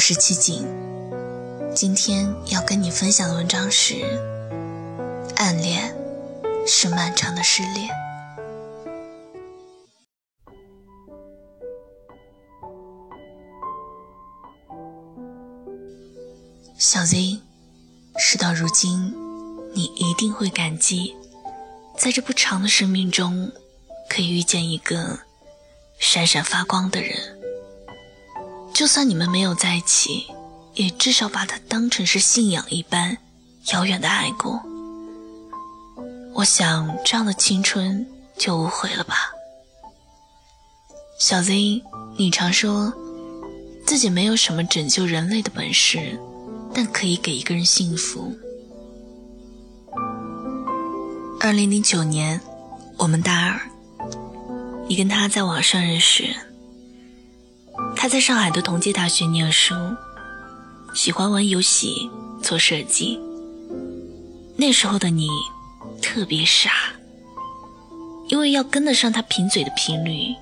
我是七景，今天要跟你分享的文章是《暗恋是漫长的失恋》。小 Z，事到如今，你一定会感激，在这不长的生命中，可以遇见一个闪闪发光的人。就算你们没有在一起，也至少把他当成是信仰一般遥远的爱过。我想这样的青春就无悔了吧。小 Z，你常说自己没有什么拯救人类的本事。但可以给一个人幸福。二零零九年，我们大二，你跟他在网上认识。他在上海的同济大学念书，喜欢玩游戏、做设计。那时候的你特别傻，因为要跟得上他贫嘴的频率，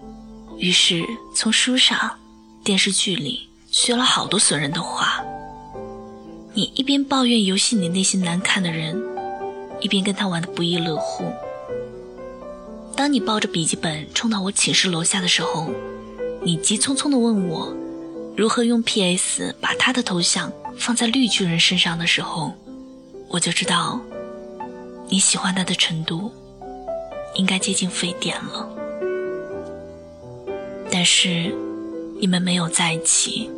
于是从书上、电视剧里学了好多损人的话。你一边抱怨游戏里那些难看的人，一边跟他玩的不亦乐乎。当你抱着笔记本冲到我寝室楼下的时候，你急匆匆地问我如何用 PS 把他的头像放在绿巨人身上的时候，我就知道你喜欢他的程度应该接近非典了。但是你们没有在一起，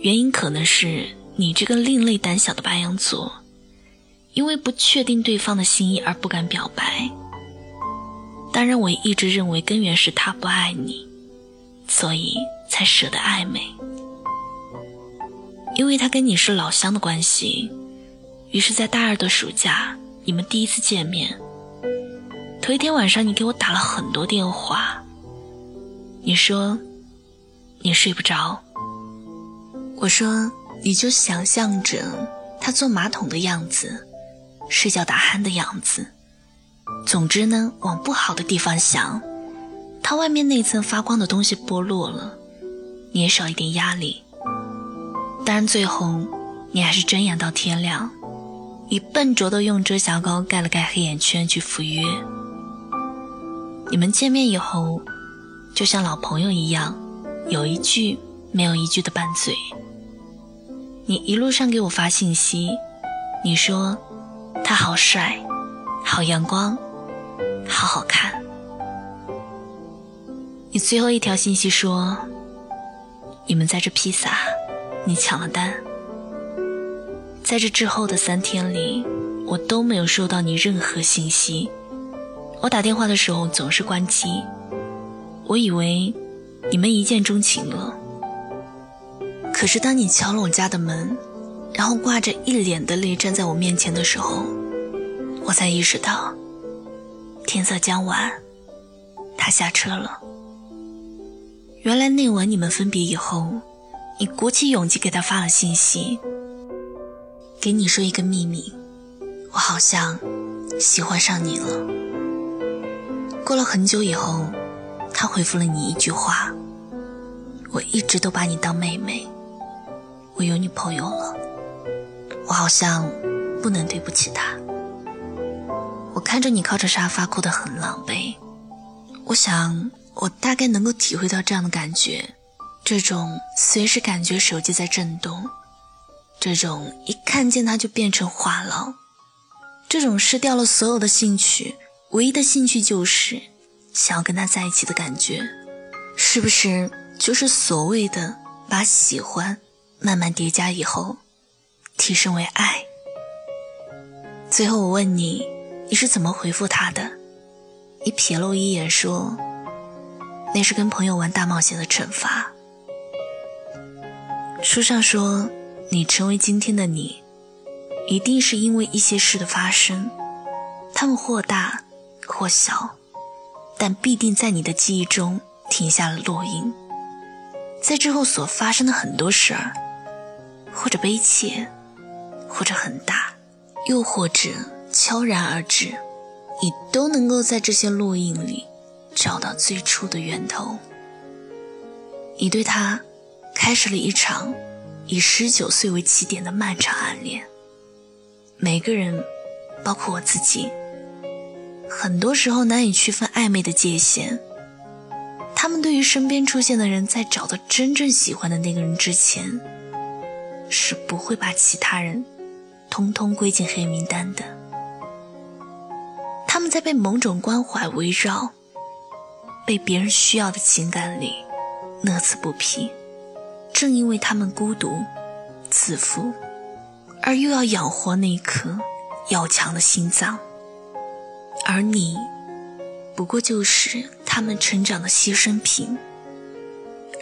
原因可能是。你这个另类胆小的白羊座，因为不确定对方的心意而不敢表白。当然，我一直认为根源是他不爱你，所以才舍得暧昧。因为他跟你是老乡的关系，于是，在大二的暑假，你们第一次见面。头一天晚上，你给我打了很多电话，你说你睡不着，我说。你就想象着他坐马桶的样子，睡觉打鼾的样子。总之呢，往不好的地方想，他外面那层发光的东西剥落了，你也少一点压力。当然，最后你还是睁眼到天亮，你笨拙的用遮瑕膏盖了盖黑眼圈去赴约。你们见面以后，就像老朋友一样，有一句没有一句的拌嘴。你一路上给我发信息，你说他好帅，好阳光，好好看。你最后一条信息说，你们在这披萨，你抢了单。在这之后的三天里，我都没有收到你任何信息。我打电话的时候总是关机，我以为你们一见钟情了。可是当你敲了我家的门，然后挂着一脸的泪站在我面前的时候，我才意识到，天色将晚，他下车了。原来那晚你们分别以后，你鼓起勇气给他发了信息，给你说一个秘密，我好像喜欢上你了。过了很久以后，他回复了你一句话：我一直都把你当妹妹。我有女朋友了，我好像不能对不起她。我看着你靠着沙发哭得很狼狈，我想我大概能够体会到这样的感觉，这种随时感觉手机在震动，这种一看见他就变成话痨，这种失掉了所有的兴趣，唯一的兴趣就是想要跟他在一起的感觉，是不是就是所谓的把喜欢？慢慢叠加以后，提升为爱。最后我问你，你是怎么回复他的？你瞥了我一眼，说：“那是跟朋友玩大冒险的惩罚。”书上说，你成为今天的你，一定是因为一些事的发生，它们或大或小，但必定在你的记忆中停下了落印。在之后所发生的很多事儿。或者悲切，或者很大，又或者悄然而至，你都能够在这些落印里找到最初的源头。你对他开始了一场以十九岁为起点的漫长暗恋。每个人，包括我自己，很多时候难以区分暧昧的界限。他们对于身边出现的人，在找到真正喜欢的那个人之前，是不会把其他人通通归进黑名单的。他们在被某种关怀围绕、被别人需要的情感里乐此不疲。正因为他们孤独、自负。而又要养活那颗要强的心脏，而你，不过就是他们成长的牺牲品。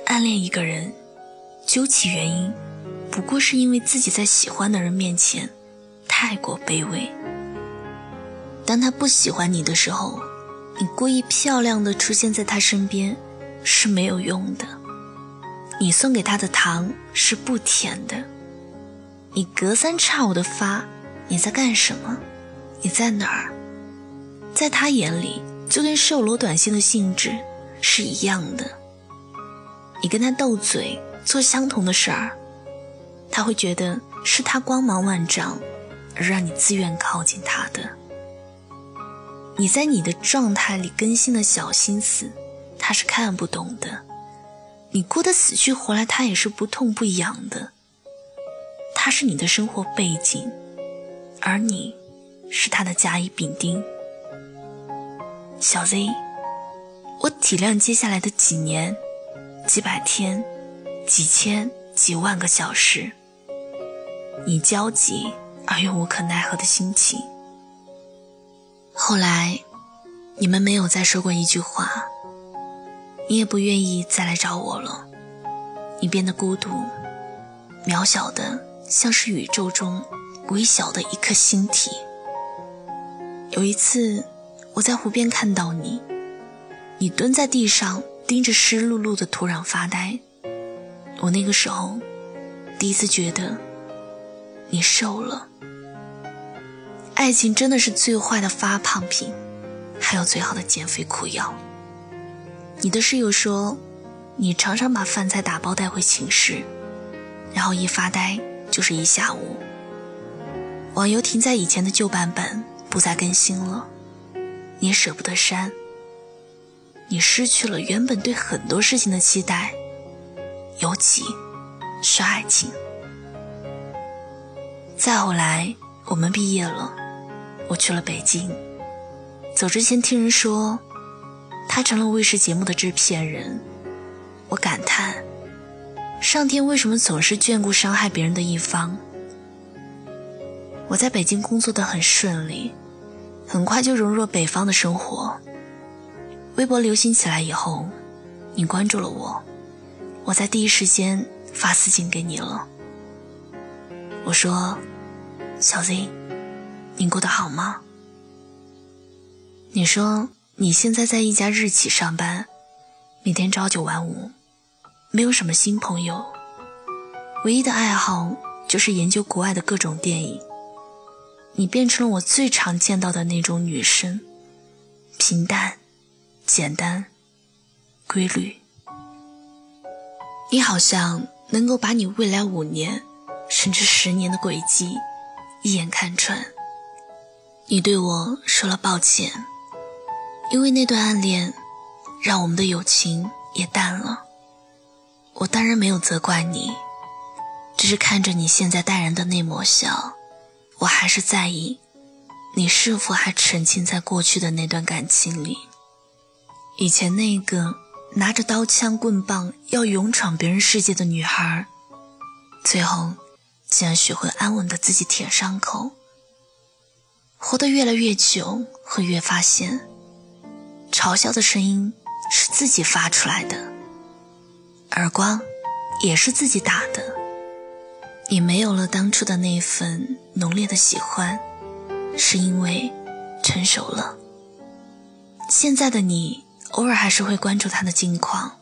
暗恋一个人，究其原因，不过是因为自己在喜欢的人面前太过卑微。当他不喜欢你的时候，你故意漂亮的出现在他身边是没有用的，你送给他的糖是不甜的。你隔三差五的发，你在干什么？你在哪儿？在他眼里，就跟售楼短信的性质是一样的。你跟他斗嘴，做相同的事儿，他会觉得是他光芒万丈，而让你自愿靠近他的。你在你的状态里更新的小心思，他是看不懂的。你过得死去活来，他也是不痛不痒的。他是你的生活背景，而你是他的甲乙丙丁。小 Z，我体谅接下来的几年、几百天、几千、几万个小时，你焦急而又无可奈何的心情。后来，你们没有再说过一句话，你也不愿意再来找我了，你变得孤独、渺小的。像是宇宙中微小的一颗星体。有一次，我在湖边看到你，你蹲在地上盯着湿漉漉的土壤发呆。我那个时候第一次觉得你瘦了。爱情真的是最坏的发胖品，还有最好的减肥苦药。你的室友说，你常常把饭菜打包带回寝室，然后一发呆。就是一下午，网游停在以前的旧版本，不再更新了。你舍不得删，你失去了原本对很多事情的期待，尤其是爱情。再后来，我们毕业了，我去了北京。走之前听人说，他成了卫视节目的制片人，我感叹。上天为什么总是眷顾伤害别人的一方？我在北京工作的很顺利，很快就融入北方的生活。微博流行起来以后，你关注了我，我在第一时间发私信给你了。我说：“小 Z，你过得好吗？”你说你现在在一家日企上班，每天朝九晚五。没有什么新朋友，唯一的爱好就是研究国外的各种电影。你变成了我最常见到的那种女生，平淡、简单、规律。你好像能够把你未来五年甚至十年的轨迹一眼看穿。你对我说了抱歉，因为那段暗恋让我们的友情也淡了。我当然没有责怪你，只是看着你现在淡然的那抹笑，我还是在意，你是否还沉浸在过去的那段感情里？以前那个拿着刀枪棍棒要勇闯别人世界的女孩，最后竟然学会安稳的自己舔伤口，活得越来越久，会越发现，嘲笑的声音是自己发出来的。耳光也是自己打的，你没有了当初的那份浓烈的喜欢，是因为成熟了。现在的你偶尔还是会关注他的近况，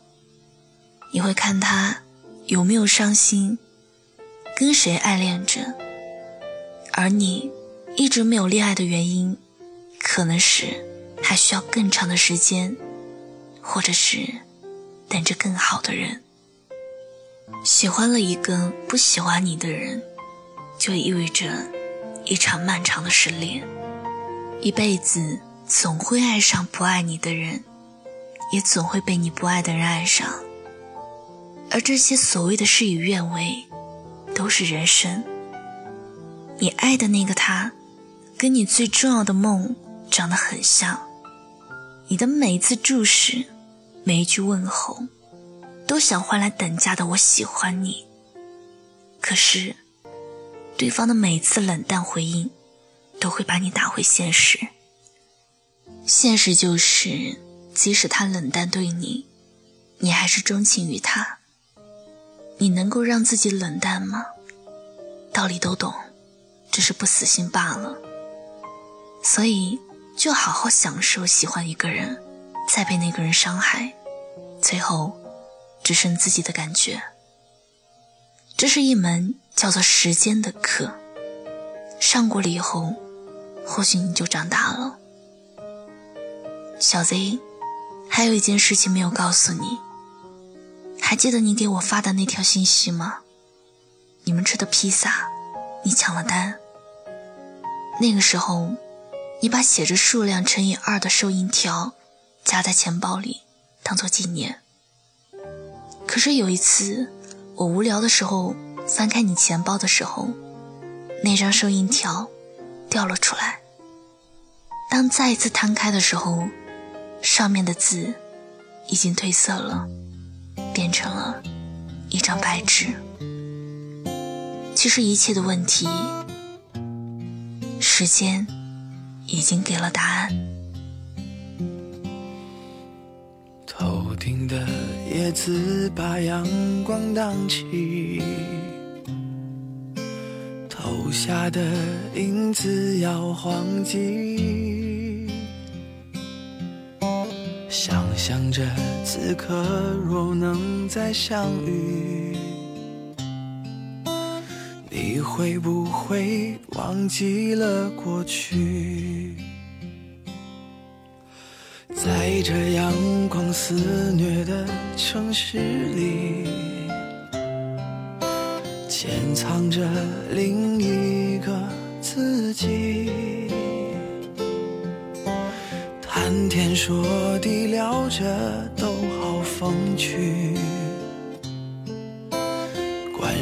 你会看他有没有伤心，跟谁爱恋着。而你一直没有恋爱的原因，可能是还需要更长的时间，或者是。等着更好的人。喜欢了一个不喜欢你的人，就意味着一场漫长的失恋，一辈子总会爱上不爱你的人，也总会被你不爱的人爱上。而这些所谓的事与愿违，都是人生。你爱的那个他，跟你最重要的梦长得很像，你的每一次注视，每一句问候。都想换来等价的“我喜欢你”，可是，对方的每一次冷淡回应，都会把你打回现实。现实就是，即使他冷淡对你，你还是钟情于他。你能够让自己冷淡吗？道理都懂，只是不死心罢了。所以，就好好享受喜欢一个人，再被那个人伤害，最后。只剩自己的感觉，这是一门叫做时间的课。上过了以后，或许你就长大了。小 Z，还有一件事情没有告诉你。还记得你给我发的那条信息吗？你们吃的披萨，你抢了单。那个时候，你把写着数量乘以二的收银条夹在钱包里，当做纪念。可是有一次，我无聊的时候翻开你钱包的时候，那张收银条掉了出来。当再一次摊开的时候，上面的字已经褪色了，变成了一张白纸。其实一切的问题，时间已经给了答案。头顶的叶子把阳光荡起，投下的影子摇晃起，想象着此刻若能再相遇，你会不会忘记了过去？在这阳光肆虐的城市里，潜藏着另一个自己。谈天说地聊着都好风趣，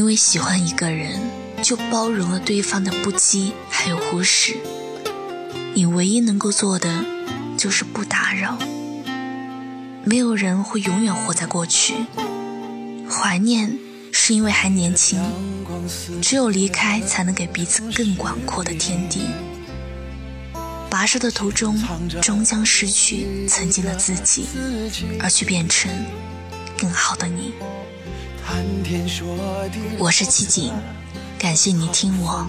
因为喜欢一个人，就包容了对方的不羁，还有忽视。你唯一能够做的就是不打扰。没有人会永远活在过去，怀念是因为还年轻，只有离开才能给彼此更广阔的天地。跋涉的途中，终将失去曾经的自己，而去变成更好的你。我是七景，感谢你听我，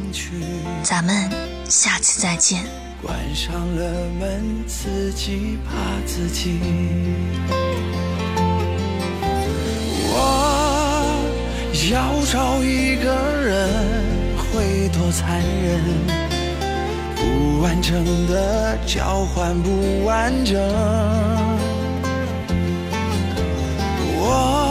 咱们下次再见。关上了门，自己怕自己。我要找一个人，会多残忍？不完整的交换，不完整。我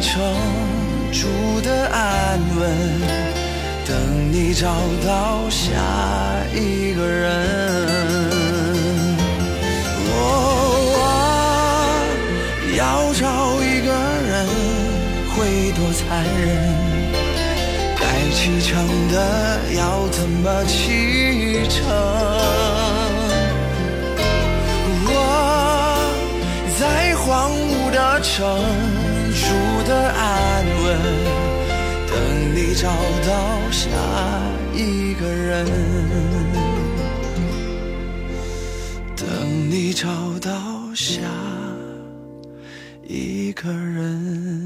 城住的安稳，等你找到下一个人。我要找一个人会多残忍？该启程的要怎么启程？我在荒芜的城，等你找到下一个人，等你找到下。一个人。